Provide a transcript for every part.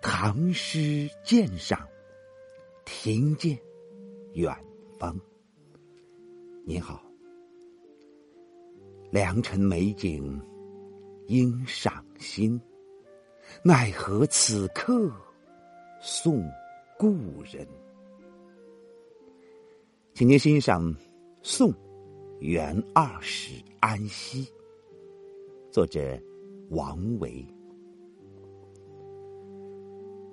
唐诗鉴赏，听见远方。您好，良辰美景应赏心，奈何此刻送故人？请您欣赏《宋元二使安西》，作者王维。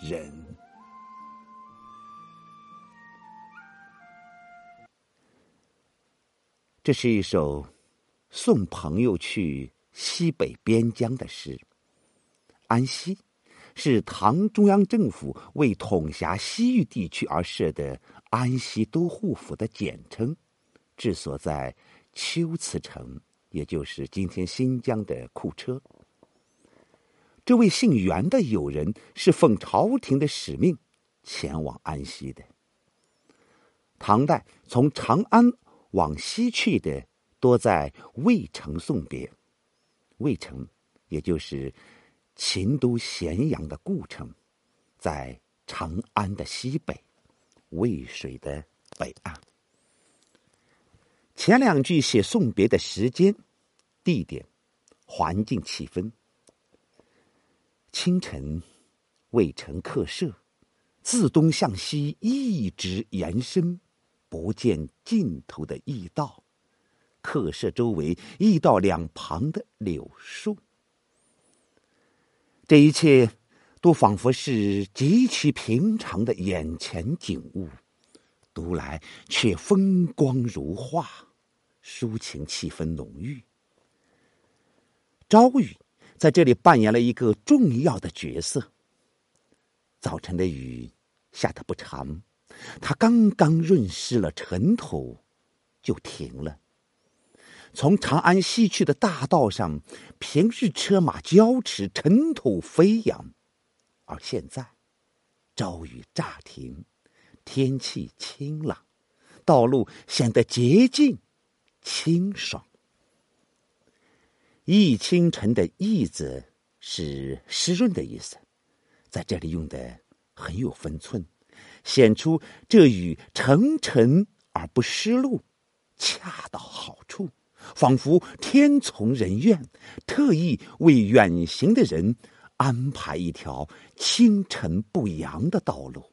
人，这是一首送朋友去西北边疆的诗。安西是唐中央政府为统辖西域地区而设的安西都护府的简称，治所在龟兹城，也就是今天新疆的库车。这位姓袁的友人是奉朝廷的使命前往安西的。唐代从长安往西去的多在渭城送别，渭城也就是秦都咸阳的故城，在长安的西北，渭水的北岸。前两句写送别的时间、地点、环境、气氛。清晨，渭城客舍自东向西一直延伸，不见尽头的驿道。客舍周围驿道两旁的柳树，这一切都仿佛是极其平常的眼前景物，读来却风光如画，抒情气氛浓郁。朝雨。在这里扮演了一个重要的角色。早晨的雨下得不长，它刚刚润湿了尘土，就停了。从长安西去的大道上，平日车马交驰，尘土飞扬，而现在，朝雨乍停，天气清朗，道路显得洁净、清爽。易清晨的“易”字是湿润的意思，在这里用的很有分寸，显出这雨澄澄而不湿漉，恰到好处，仿佛天从人愿，特意为远行的人安排一条清晨不扬的道路。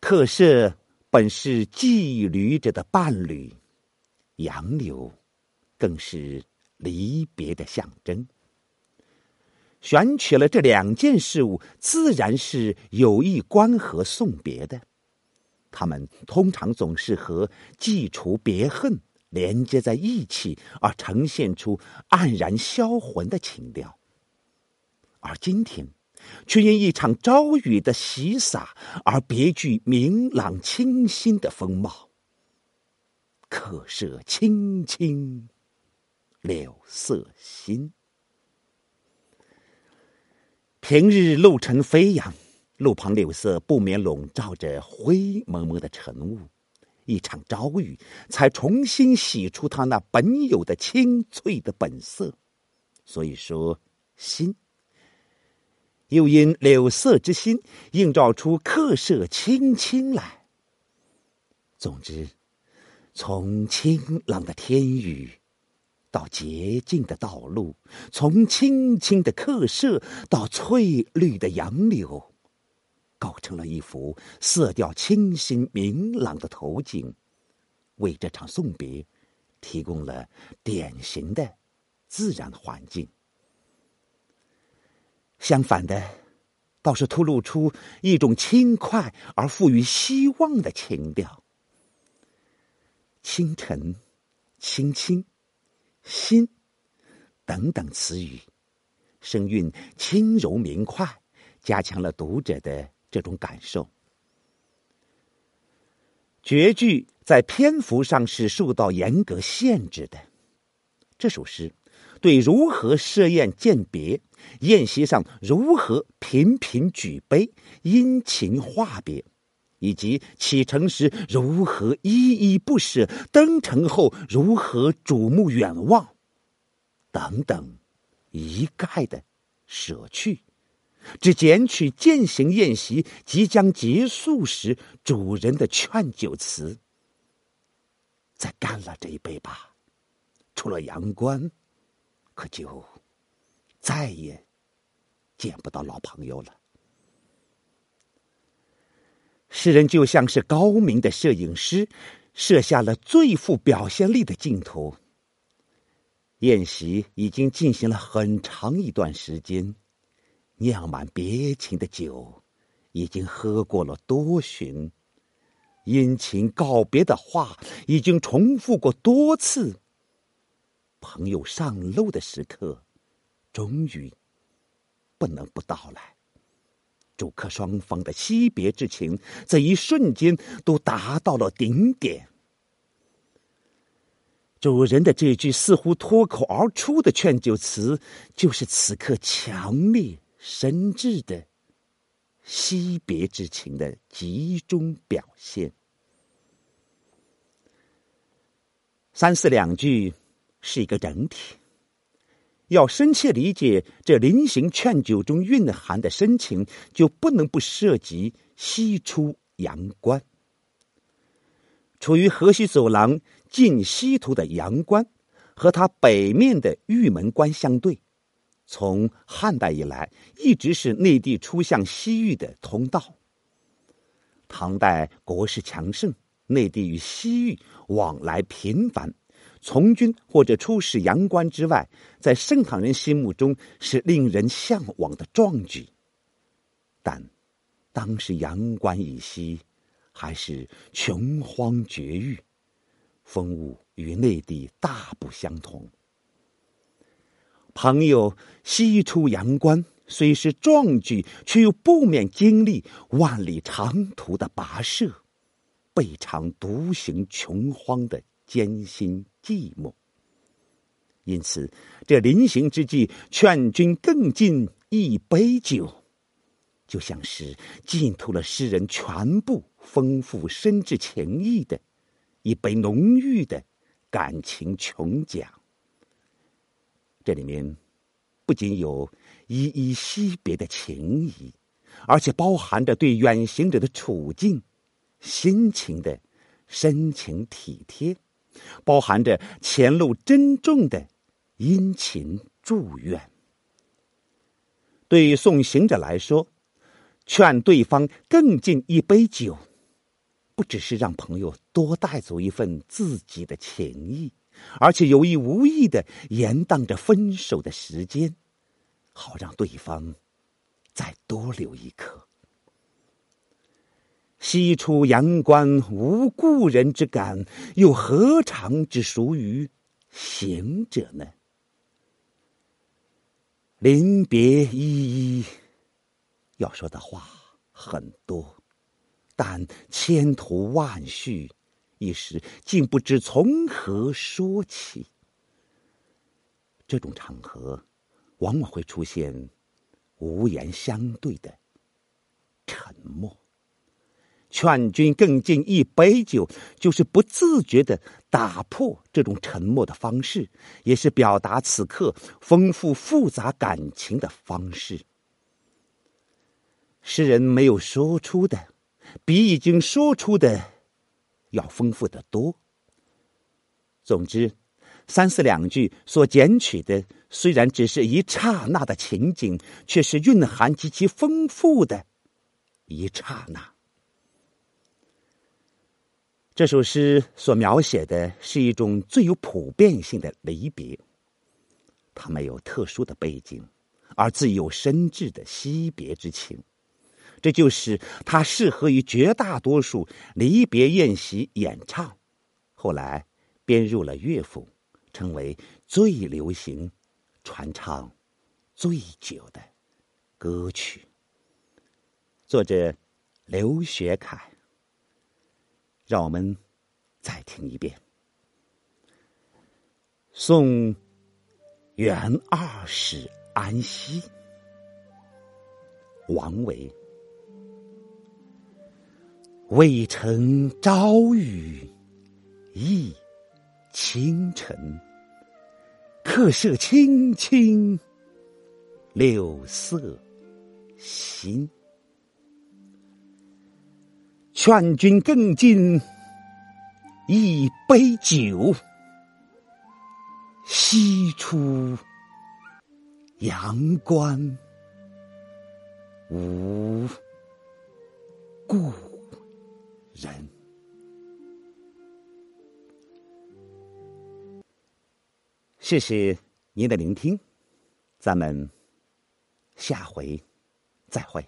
客舍本是寄旅者的伴侣，杨柳。更是离别的象征。选取了这两件事物，自然是有意关和送别的。他们通常总是和寄除别恨连接在一起，而呈现出黯然销魂的情调。而今天，却因一场朝雨的洗洒而别具明朗清新的风貌。客舍青青。柳色新，平日路尘飞扬，路旁柳色不免笼罩着灰蒙蒙的晨雾。一场朝雨，才重新洗出它那本有的清脆的本色。所以说，新，又因柳色之心，映照出客舍青青来。总之，从清朗的天宇。到洁净的道路，从青青的客舍到翠绿的杨柳，构成了一幅色调清新明朗的图景，为这场送别提供了典型的自然环境。相反的，倒是透露出一种轻快而富于希望的情调。清晨，青青。心，等等词语，声韵轻柔明快，加强了读者的这种感受。绝句在篇幅上是受到严格限制的。这首诗对如何设宴饯别、宴席上如何频频举杯、殷勤话别，以及启程时如何依依不舍、登城后如何瞩目远望，等等，一概的舍去，只捡取饯行宴席即将结束时主人的劝酒词：“再干了这一杯吧。”出了阳关，可就再也见不到老朋友了。诗人就像是高明的摄影师，设下了最富表现力的镜头。宴席已经进行了很长一段时间，酿满别情的酒已经喝过了多巡，殷勤告别的话已经重复过多次。朋友上路的时刻，终于不能不到来。主客双方的惜别之情，在一瞬间都达到了顶点。主人的这句似乎脱口而出的劝酒词，就是此刻强烈深挚的惜别之情的集中表现。三四两句。是一个整体，要深切理解这临行劝酒中蕴含的深情，就不能不涉及西出阳关。处于河西走廊近西途的阳关，和它北面的玉门关相对，从汉代以来一直是内地出向西域的通道。唐代国势强盛，内地与西域往来频繁。从军或者出使阳关之外，在盛唐人心目中是令人向往的壮举。但当时阳关以西还是穷荒绝域，风物与内地大不相同。朋友西出阳关，虽是壮举，却又不免经历万里长途的跋涉，备尝独行穷荒的艰辛。寂寞，因此这临行之际，劝君更尽一杯酒，就像是浸透了诗人全部丰富深挚情意的一杯浓郁的感情琼浆。这里面不仅有依依惜别的情谊，而且包含着对远行者的处境、心情的深情体贴。包含着前路珍重的殷勤祝愿。对送行者来说，劝对方更尽一杯酒，不只是让朋友多带走一份自己的情谊，而且有意无意的延宕着分手的时间，好让对方再多留一刻。西出阳关无故人之感，又何尝只属于行者呢？临别依依，要说的话很多，但千途万绪，一时竟不知从何说起。这种场合，往往会出现无言相对的沉默。劝君更尽一杯酒，就是不自觉的打破这种沉默的方式，也是表达此刻丰富复杂感情的方式。诗人没有说出的，比已经说出的要丰富的多。总之，三四两句所捡取的，虽然只是一刹那的情景，却是蕴含极其丰富的一刹那。这首诗所描写的是一种最有普遍性的离别，它没有特殊的背景，而自有深挚的惜别之情，这就是它适合于绝大多数离别宴席演唱，后来编入了乐府，成为最流行、传唱最久的歌曲。作者刘学凯。让我们再听一遍。宋元二使安西，王维。渭城朝雨浥轻尘，客舍青青柳色新。劝君更尽一杯酒，西出阳关无故人。谢谢您的聆听，咱们下回再会。